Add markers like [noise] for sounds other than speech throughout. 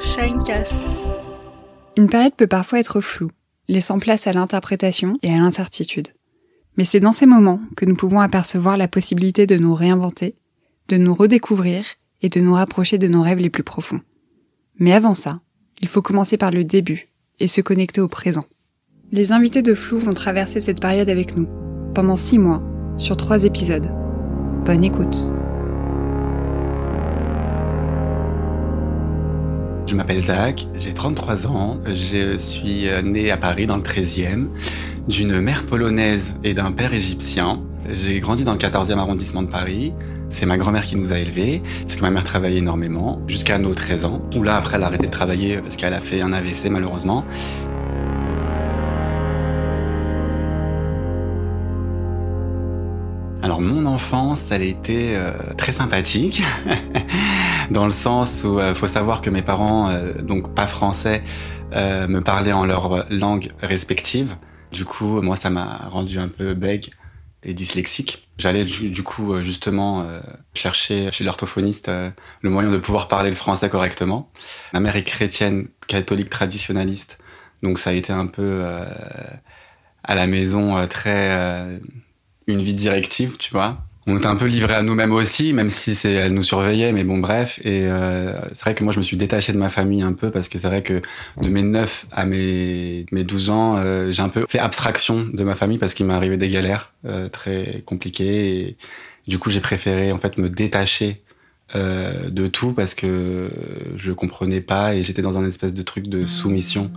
Shinecast. Une période peut parfois être floue, laissant place à l'interprétation et à l'incertitude. Mais c'est dans ces moments que nous pouvons apercevoir la possibilité de nous réinventer, de nous redécouvrir et de nous rapprocher de nos rêves les plus profonds. Mais avant ça, il faut commencer par le début et se connecter au présent. Les invités de Flou vont traverser cette période avec nous, pendant six mois, sur trois épisodes. Bonne écoute. Je m'appelle Zach, j'ai 33 ans, je suis né à Paris dans le 13e, d'une mère polonaise et d'un père égyptien. J'ai grandi dans le 14e arrondissement de Paris. C'est ma grand-mère qui nous a élevés, parce que ma mère travaillait énormément, jusqu'à nos 13 ans. Où là, après, elle a arrêté de travailler parce qu'elle a fait un AVC malheureusement. Alors mon enfance, elle était euh, très sympathique, [laughs] dans le sens où il euh, faut savoir que mes parents, euh, donc pas français, me parlaient en leur langue respective. Du coup, moi, ça m'a rendu un peu bègue et dyslexique. J'allais du, coup justement chercher chez l'orthophoniste le moyen de pouvoir parler le français correctement. Ma mère est chrétienne, catholique traditionnaliste, donc ça a été un peu à la maison très une vie directive, tu vois. On était un peu livrés à nous-mêmes aussi, même si c'est elle nous surveillait, mais bon bref. Et euh, c'est vrai que moi je me suis détaché de ma famille un peu parce que c'est vrai que de mes 9 à mes, mes 12 ans, euh, j'ai un peu fait abstraction de ma famille parce qu'il m'est arrivé des galères euh, très compliquées. Et du coup j'ai préféré en fait me détacher de tout parce que je comprenais pas et j'étais dans un espèce de truc de soumission.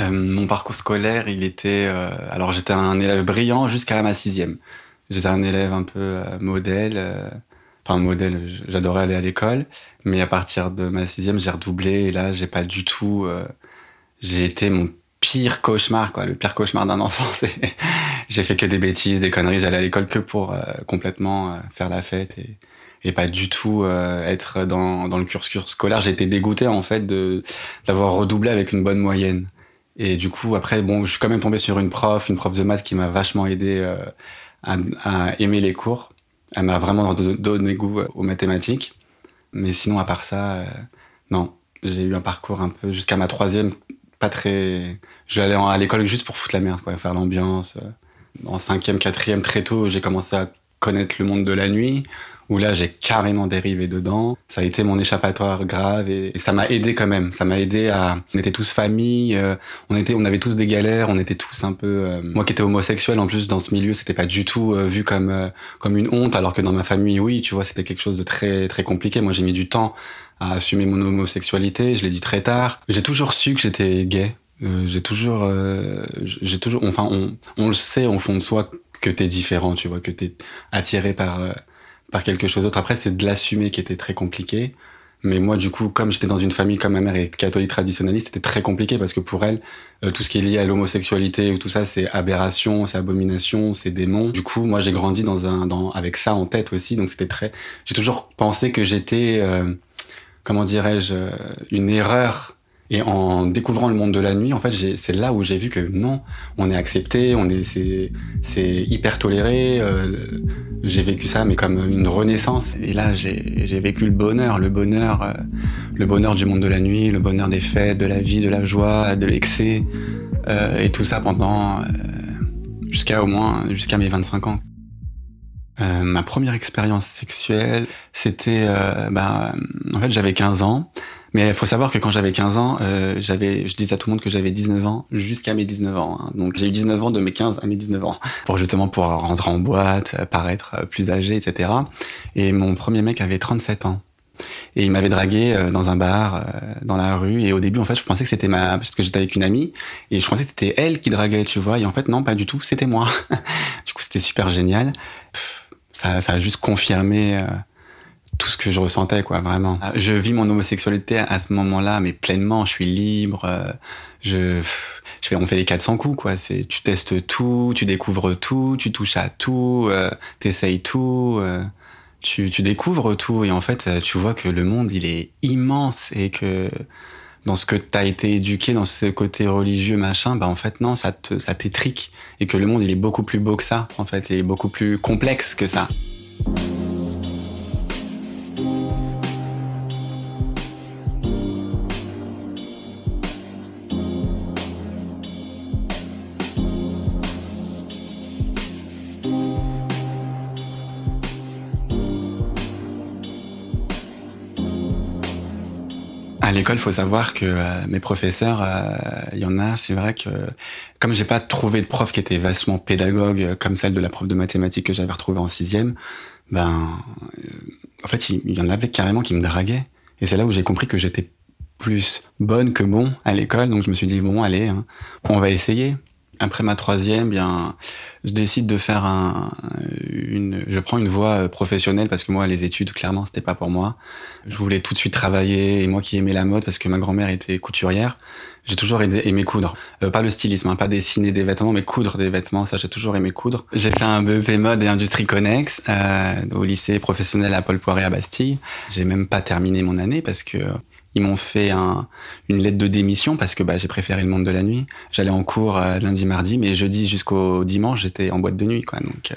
Euh, mon parcours scolaire, il était. Euh, alors, j'étais un élève brillant jusqu'à ma sixième. J'étais un élève un peu euh, modèle. Enfin, modèle, j'adorais aller à l'école. Mais à partir de ma sixième, j'ai redoublé. Et là, j'ai pas du tout. j'ai été mon pire cauchemar, quoi. Le pire cauchemar d'un [laughs] enfant. j'ai fait que des bêtises, des conneries. J'allais à l'école que pour complètement faire la fête et pas du tout être dans, dans le cursus scolaire. J'ai été dégoûté en fait de d'avoir redoublé avec une bonne moyenne. Et du coup, après, bon, je suis quand même tombé sur une prof, une prof de maths qui m'a vachement aidé euh, à, aimer les cours. Elle m'a vraiment donné goût aux mathématiques. Mais sinon, à part ça, euh, non. J'ai eu un parcours un peu jusqu'à ma troisième, pas très. J'allais à l'école juste pour foutre la merde, quoi, faire l'ambiance. En cinquième, quatrième, très tôt, j'ai commencé à connaître le monde de la nuit, où là j'ai carrément dérivé dedans. Ça a été mon échappatoire grave et, ça m'a aidé quand même. Ça m'a aidé à. On était tous famille, euh, on était, on avait tous des galères, on était tous un peu. Euh, moi qui étais homosexuel en plus dans ce milieu, c'était pas du tout euh, vu comme comme une honte, alors que dans ma famille, oui, tu vois, c'était quelque chose de très très compliqué. Moi j'ai mis du temps à assumer mon homosexualité. Je l'ai dit très tard. J'ai toujours su que j'étais gay. j'ai toujours, j'ai toujours, enfin, on, on le sait au fond de soi que t'es différent, tu vois, que t'es attiré par par quelque chose d'autre. Après, c'est de l'assumer qui était très compliqué. Mais moi, du coup, comme j'étais dans une famille comme ma mère est catholique traditionnaliste, c'était très compliqué parce que pour elle, euh, tout ce qui est lié à l'homosexualité ou tout ça, c'est aberration, c'est abomination, c'est démon. Du coup, moi, j'ai grandi dans un, dans, avec ça en tête aussi. Donc, c'était très. J'ai toujours pensé que j'étais, euh, comment dirais-je, une erreur et en découvrant le monde de la nuit, en fait, c'est là où j'ai vu que non, on est accepté, on est, c'est, hyper toléré. Euh, j'ai vécu ça, mais comme une renaissance. Et là, j'ai, vécu le bonheur, le bonheur, euh, le bonheur du monde de la nuit, le bonheur des fêtes, de la vie, de la joie, de l'excès, euh, et tout ça pendant jusqu'à au moins jusqu'à mes 25 ans. ma première expérience sexuelle, c'était, bah, en fait, j'avais 15 ans. Mais il faut savoir que quand j'avais 15 ans, euh, j'avais, je disais à tout le monde que j'avais 19 ans jusqu'à mes 19 ans. Hein. Donc j'ai eu 19 ans de mes 15 à mes 19 ans [laughs] pour justement pouvoir rentrer en boîte, paraître euh, plus âgé, etc. Et mon premier mec avait 37 ans. Et il m'avait dragué euh, dans un bar, euh, dans la rue. Et au début, en fait, je pensais que c'était ma, parce que j'étais avec une amie, et je pensais que c'était elle qui draguait, tu vois. Et en fait, non, pas du tout, c'était moi. [laughs] du coup, c'était super génial. Ça, ça a juste confirmé tout ce que je ressentais, quoi, vraiment. Euh, je vis mon homosexualité à ce moment-là, mais pleinement. Je suis libre. Euh, je, on fait les 400 coups, quoi. Tu testes tout, tu découvres tout, tu touches à tout, euh, t'essayes tout, euh, tu, tu découvres tout, et en fait, tu vois que le monde, il est immense et que dans ce que t'as été éduqué, dans ce côté religieux, machin, bah en fait non, ça te, ça t'étrique et que le monde, il est beaucoup plus beau que ça, en fait, il est beaucoup plus complexe que ça. À l'école, faut savoir que euh, mes professeurs, il y en a, c'est vrai que comme j'ai pas trouvé de prof qui était vachement pédagogue comme celle de la prof de mathématiques que j'avais retrouvée en sixième, ben en fait, il y en avait carrément qui me draguaient. Et c'est là où j'ai compris que j'étais plus bonne que bon à l'école. Donc je me suis dit, bon, allez, hein, on va essayer. Après ma troisième, bien, je décide de faire un, une, je prends une voie euh, professionnelle parce que moi, les études, clairement, c'était pas pour moi. Je voulais tout de suite travailler et moi qui aimais la mode parce que ma grand-mère était couturière, j'ai toujours aimé coudre. Euh, pas le stylisme, hein, pas dessiner des vêtements, mais coudre des vêtements, ça j'ai toujours aimé coudre. J'ai fait un BEP mode et industrie connexe euh, au lycée professionnel à Paul Poiret à Bastille. J'ai même pas terminé mon année parce que ils m'ont fait un, une lettre de démission parce que bah, j'ai préféré le monde de la nuit. J'allais en cours euh, lundi, mardi, mais jeudi jusqu'au dimanche, j'étais en boîte de nuit. Euh.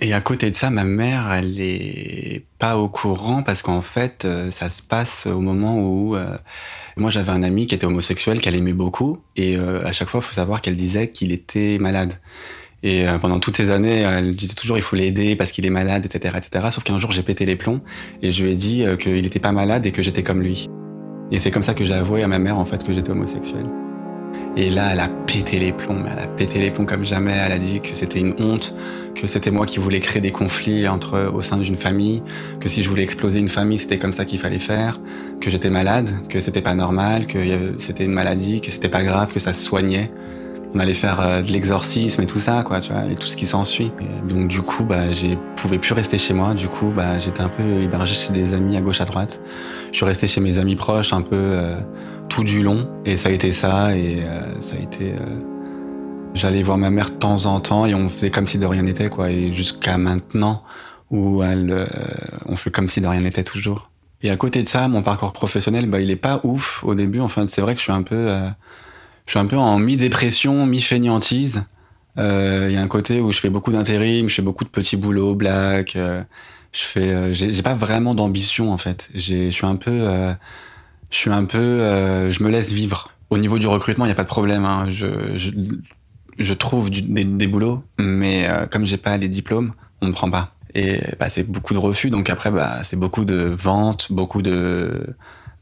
Et à côté de ça, ma mère, elle est pas au courant parce qu'en fait, euh, ça se passe au moment où moi j'avais un ami qui était homosexuel, qu'elle aimait beaucoup, et à chaque fois, il faut savoir qu'elle disait qu'il était malade. Et pendant toutes ces années, elle disait toujours il faut l'aider parce qu'il est malade, etc., etc. Sauf qu'un jour, j'ai pété les plombs et je lui ai dit qu'il n'était pas malade et que j'étais comme lui. Et c'est comme ça que j'ai avoué à ma mère en fait que j'étais homosexuel. Et là, elle a pété les plombs, elle a pété les plombs comme jamais. Elle a dit que c'était une honte, que c'était moi qui voulais créer des conflits entre au sein d'une famille, que si je voulais exploser une famille, c'était comme ça qu'il fallait faire, que j'étais malade, que c'était pas normal, que c'était une maladie, que c'était pas grave, que ça se soignait on allait faire euh, de l'exorcisme et tout ça, quoi, tu vois, et tout ce qui s'ensuit. Donc du coup, bah, j'ai pouvais plus rester chez moi. Du coup, bah, j'étais un peu hébergé chez des amis à gauche à droite. Je suis resté chez mes amis proches un peu euh, tout du long, et ça a été ça, et euh, ça a été. J'allais voir ma mère de temps en temps, et on faisait comme si de rien n'était, quoi. Et jusqu'à maintenant, où elle, on fait comme si de rien n'était toujours. Et à côté de ça, mon parcours professionnel, bah, il est pas ouf au début. Enfin, c'est vrai que je suis un peu je suis un peu en mi-dépression, mi-fainéantise. Il euh, y a un côté où je fais beaucoup d'intérim, je fais beaucoup de petits boulots, black. Euh, je fais, euh, j'ai pas vraiment d'ambition en fait. Je suis un peu, je suis un peu, je me laisse vivre. Au niveau du recrutement, il y a pas de problème. Hein. Je, trouve des, boulots, mais comme j'ai pas les diplômes, on me prend pas. Et bah, c'est beaucoup de refus. Donc après, bah, c'est beaucoup de ventes, beaucoup de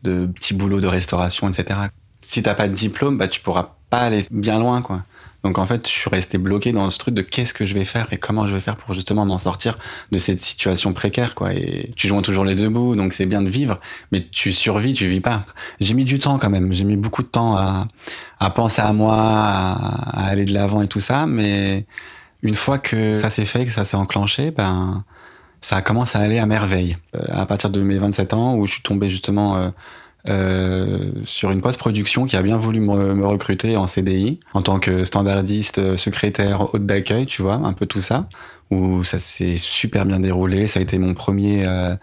petits boulots de restauration, etc si t'as pas de diplôme, bah tu pourras pas aller bien loin, quoi. Donc en fait, je suis resté bloqué dans ce truc de qu'est-ce que je vais faire et comment je vais faire pour justement m'en sortir de cette situation précaire, quoi. Et tu joins toujours les deux bouts, donc c'est bien de vivre, mais tu survis, tu vis pas. J'ai mis du temps quand même. J'ai mis beaucoup de temps à, à penser à moi, à, aller de l'avant et tout ça, mais une fois que ça s'est fait, que ça s'est enclenché, ben ça commence à aller à merveille. Euh, à partir de mes 27 ans, où je suis tombé justement euh, euh, sur une post-production qui a bien voulu me, recruter en CDI en tant que standardiste, euh, secrétaire, hôte d'accueil, tu vois, un peu tout ça, où ça s'est super bien déroulé. Ça a été mon premier euh,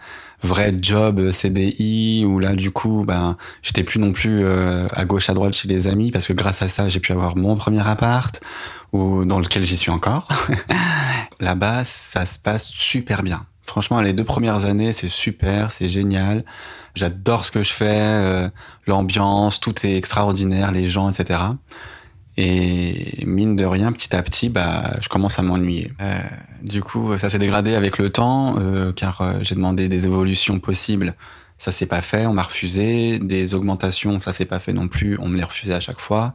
vrai job CDI, où là, du coup, ben, j'étais plus non plus à gauche, à droite chez les amis, parce que grâce à ça, j'ai pu avoir mon premier appart, ou dans lequel j'y suis encore. [laughs] Là-bas, ça se passe super bien. Franchement, les deux premières années, c'est super, c'est génial. J'adore ce que je fais, euh, l'ambiance, tout est extraordinaire, les gens, etc. Et mine de rien, petit à petit, bah, je commence à m'ennuyer. Euh, du coup, ça s'est dégradé avec le temps, euh, car j'ai demandé des évolutions possibles. Ça s'est pas fait, on m'a refusé. Des augmentations, ça s'est pas fait non plus, on me les refusait à chaque fois.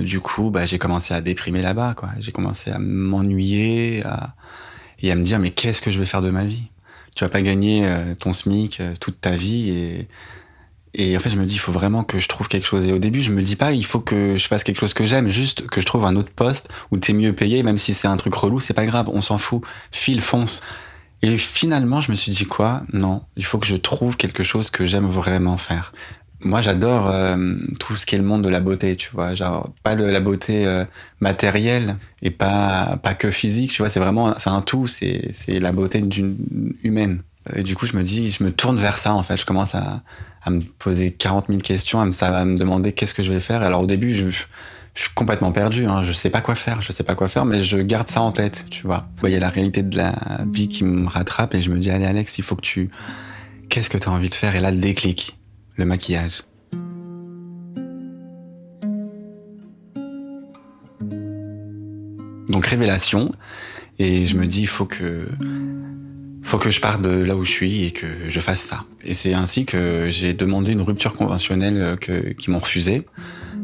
du coup, bah, j'ai commencé à déprimer là-bas. J'ai commencé à m'ennuyer, et à me dire mais qu'est-ce que je vais faire de ma vie? Tu vas pas gagner euh, ton SMIC euh, toute ta vie et et en fait je me dis il faut vraiment que je trouve quelque chose. Et au début je me dis pas il faut que je fasse quelque chose que j'aime juste que je trouve un autre poste où t'es mieux payé même si c'est un truc relou c'est pas grave on s'en fout. File fonce. Et finalement je me suis dit quoi? Non il faut que je trouve quelque chose que j'aime vraiment faire moi, j'adore euh, tout ce qui est le monde de la beauté, tu vois. Genre, pas le, la beauté euh, matérielle et pas, pas que physique, tu vois. C'est vraiment, c'est un tout, c'est, c'est la beauté d'une humaine. Et du coup, je me dis, je me tourne vers ça, en fait. Je commence à, à me poser 40 000 questions, à me, à me demander qu'est-ce que je vais faire. Alors, au début, je, je suis complètement perdu, hein. je sais pas quoi faire, je sais pas quoi faire, mais je garde ça en tête, tu vois. Il y la réalité de la vie qui me rattrape et je me dis, allez, Alex, il faut que tu, qu'est-ce que tu as envie de faire? Et là, le déclic maquillage. Donc révélation, et je me dis il faut que faut que je parte de là où je suis et que je fasse ça. Et c'est ainsi que j'ai demandé une rupture conventionnelle que, qui m'ont refusé.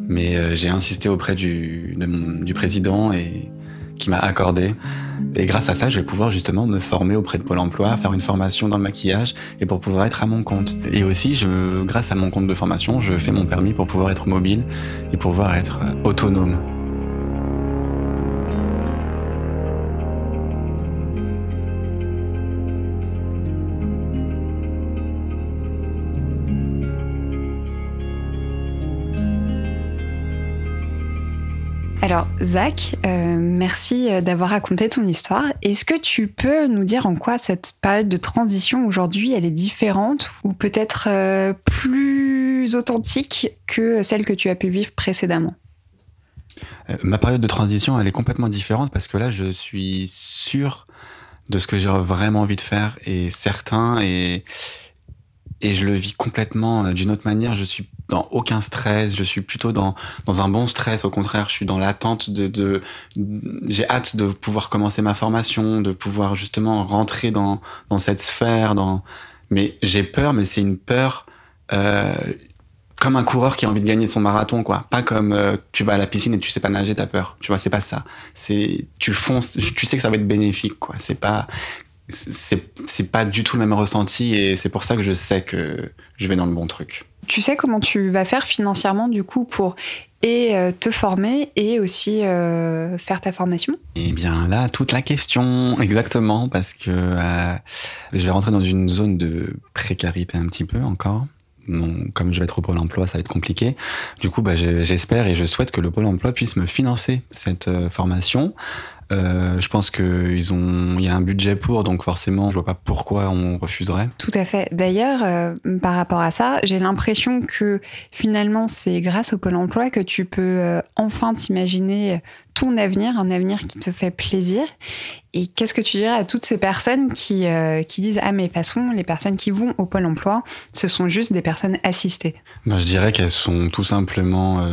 Mais euh, j'ai insisté auprès du président et qui m'a accordé. Et grâce à ça, je vais pouvoir justement me former auprès de Pôle emploi, faire une formation dans le maquillage et pour pouvoir être à mon compte. Et aussi, grâce à mon compte de formation, je fais mon permis pour pouvoir être mobile et pouvoir être euh, autonome. Alors, Zach, euh, merci euh, d'avoir raconté ton histoire. Est-ce que tu peux nous dire en quoi cette période de transition aujourd'hui, est différente ou peut-être euh, plus authentique que celle que tu as pu vivre précédemment? Ma période de transition, elle est complètement différente parce que là, je suis sûr de ce que j'ai vraiment envie de faire et certain et, et je le vis complètement d'une autre manière. Je suis dans aucun stress, je suis plutôt dans, dans un bon stress, au contraire, je suis dans l'attente de, de, j'ai hâte de pouvoir commencer ma formation, de pouvoir justement rentrer dans, dans cette sphère, dans, mais j'ai peur, mais c'est une peur, euh, comme un coureur qui a envie de gagner son marathon, quoi. Pas comme euh, tu vas à la piscine et tu sais pas nager, t'as peur. Tu vois, c'est pas ça. C'est tu fonces, tu sais que ça va être bénéfique, quoi. C'est pas c'est c'est pas du tout le même ressenti et c'est pour ça que je sais que je vais dans le bon truc. Tu sais comment tu vas faire financièrement du coup pour et euh, te former et aussi euh, faire ta formation? Eh bien là, toute la question, exactement, parce que euh, je vais rentrer dans une zone de précarité un petit peu encore. Donc, comme je vais être au Pôle emploi, ça va être compliqué. Du coup, bah, j'espère et je souhaite que le Pôle emploi puisse me financer cette formation. Euh, je pense qu'ils ont, il y a un budget pour, donc forcément, je vois pas pourquoi on refuserait. Tout à fait. D'ailleurs, euh, par rapport à ça, j'ai l'impression que finalement, c'est grâce au Pôle Emploi que tu peux euh, enfin t'imaginer ton avenir, un avenir qui te fait plaisir. Et qu'est-ce que tu dirais à toutes ces personnes qui, qui disent ah mais de toute façon les personnes qui vont au pôle emploi ce sont juste des personnes assistées? Ben, Je dirais qu'elles sont tout simplement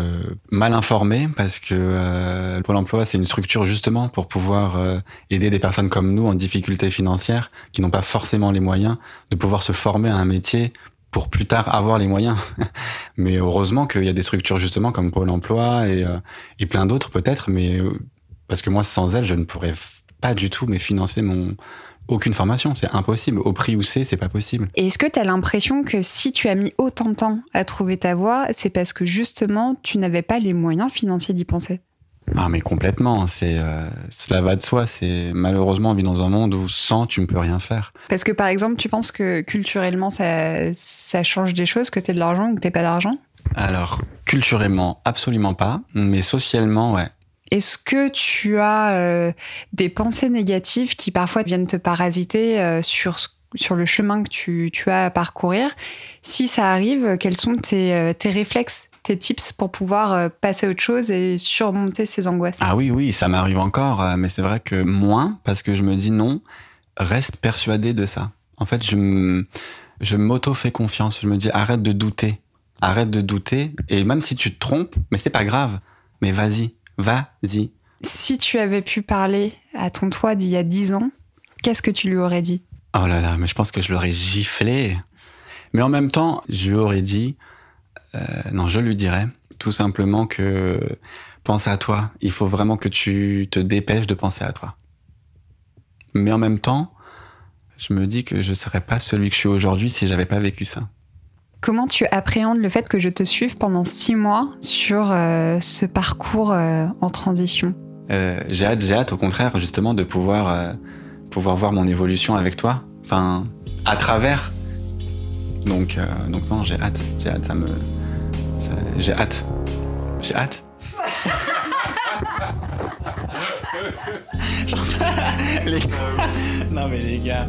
mal informées parce que le pôle emploi c'est une structure justement pour pour pouvoir euh, aider des personnes comme nous en difficulté financière, qui n'ont pas forcément les moyens de pouvoir se former à un métier pour plus tard avoir les moyens. [laughs] mais heureusement qu'il y a des structures justement comme Pôle Emploi et, euh, et plein d'autres peut-être, mais euh, parce que moi sans elles, je ne pourrais pas du tout mais financer mon aucune formation, c'est impossible. Au prix où c'est, c'est pas possible. Est-ce que tu as l'impression que si tu as mis autant de temps à trouver ta voie, c'est parce que justement tu n'avais pas les moyens financiers d'y penser? Ah mais complètement, c'est euh, cela va de soi. C'est malheureusement on vit dans un monde où sans tu ne peux rien faire. Parce que par exemple, tu penses que culturellement ça, ça change des choses, que tu de l'argent ou que t'aies pas d'argent? Alors culturellement absolument pas, mais socialement ouais. Est-ce que tu as euh, des pensées négatives qui parfois viennent te parasiter euh, sur sur le chemin que tu, tu, as à parcourir? Si ça arrive, quels sont tes, tes réflexes? Tes tips pour pouvoir euh, passer à autre chose et surmonter ces angoisses Ah oui, oui, ça m'arrive encore, euh, mais c'est vrai que moins, parce que je me dis non, reste persuadé de ça. En fait, je, je m'auto-fais confiance, je me dis arrête de douter, arrête de douter, et même si tu te trompes, mais c'est pas grave, mais vas-y, vas-y. Si tu avais pu parler à ton toi d'il y a dix ans, qu'est-ce que tu lui aurais dit? Oh là là, mais je pense que je l'aurais giflé. Mais en même temps, je lui aurais dit, euh, non, je lui dirais tout simplement que pense à toi. Il faut vraiment que tu te dépêches de penser à toi. Mais en même temps, je me dis que je ne serais pas celui que je suis aujourd'hui si j'avais pas vécu ça. Comment tu appréhendes le fait que je te suive pendant six mois sur euh, ce parcours euh, en transition? J'ai hâte, j'ai hâte au contraire justement de pouvoir, pouvoir voir mon évolution avec toi. Enfin, à travers. Donc, donc non, j'ai hâte, j'ai hâte, ça me, j'ai hâte. J'ai hâte. [laughs] non mais les gars.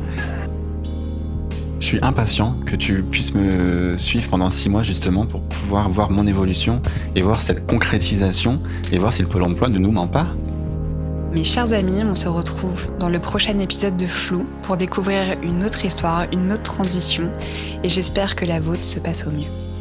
Je suis impatient que tu puisses me suivre pendant six mois justement pour pouvoir voir mon évolution et voir cette concrétisation et voir si le pôle emploi ne nous ment pas. Mes chers amis, on se retrouve dans le prochain épisode de Flou pour découvrir une autre histoire, une autre transition et j'espère que la vôtre se passe au mieux.